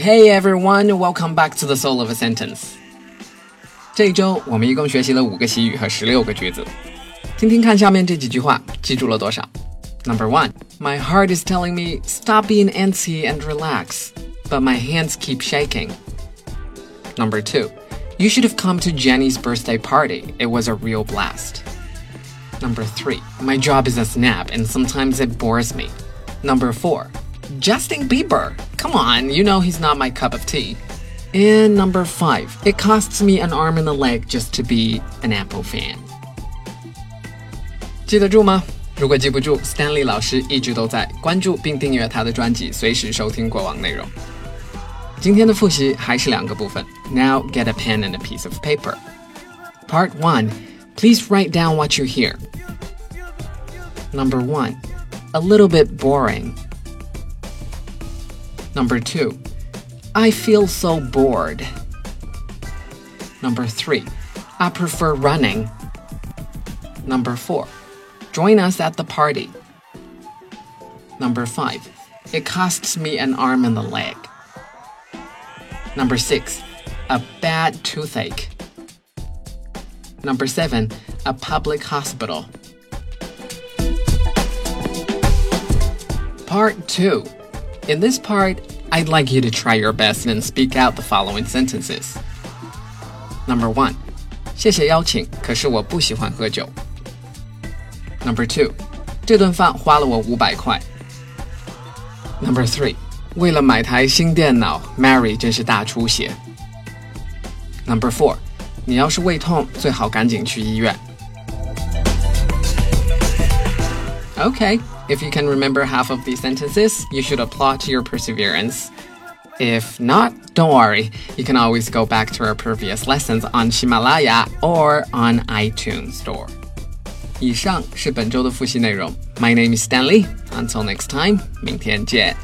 Hey everyone, welcome back to the Soul of a Sentence. 这一周我们一共学习了五个习语和十六个句子，听听看下面这几句话记住了多少？Number one, my heart is telling me stop being antsy and relax, but my hands keep shaking. Number two, you should have come to Jenny's birthday party. It was a real blast. Number three, my job is a snap and sometimes it bores me. Number four, Justin Bieber. Come on, you know he's not my cup of tea. And number five, it costs me an arm and a leg just to be an Apple fan. 记得住吗？如果记不住，Stanley 老师一直都在关注并订阅他的专辑，随时收听过往内容。今天的复习还是两个部分。Now get a pen and a piece of paper. Part one, please write down what you hear. Number one, a little bit boring. Number two, I feel so bored. Number three, I prefer running. Number four, join us at the party. Number five, it costs me an arm and a leg. Number six, a bad toothache. Number seven, a public hospital. Part two. In this part, I'd like you to try your best and speak out the following sentences. Number one, 谢谢邀请，可是我不喜欢喝酒。Number two, 这顿饭花了我五百块。Number three, 为了买台新电脑，Mary 真是大出血。Number four，你要是胃痛，最好赶紧去医院。Okay, if you can remember half of these sentences, you should applaud to your perseverance. If not, don't worry. You can always go back to our previous lessons on Himalaya or on iTunes Store. 以上是本周的复习内容。My name is Stanley. Until next time, 明天见。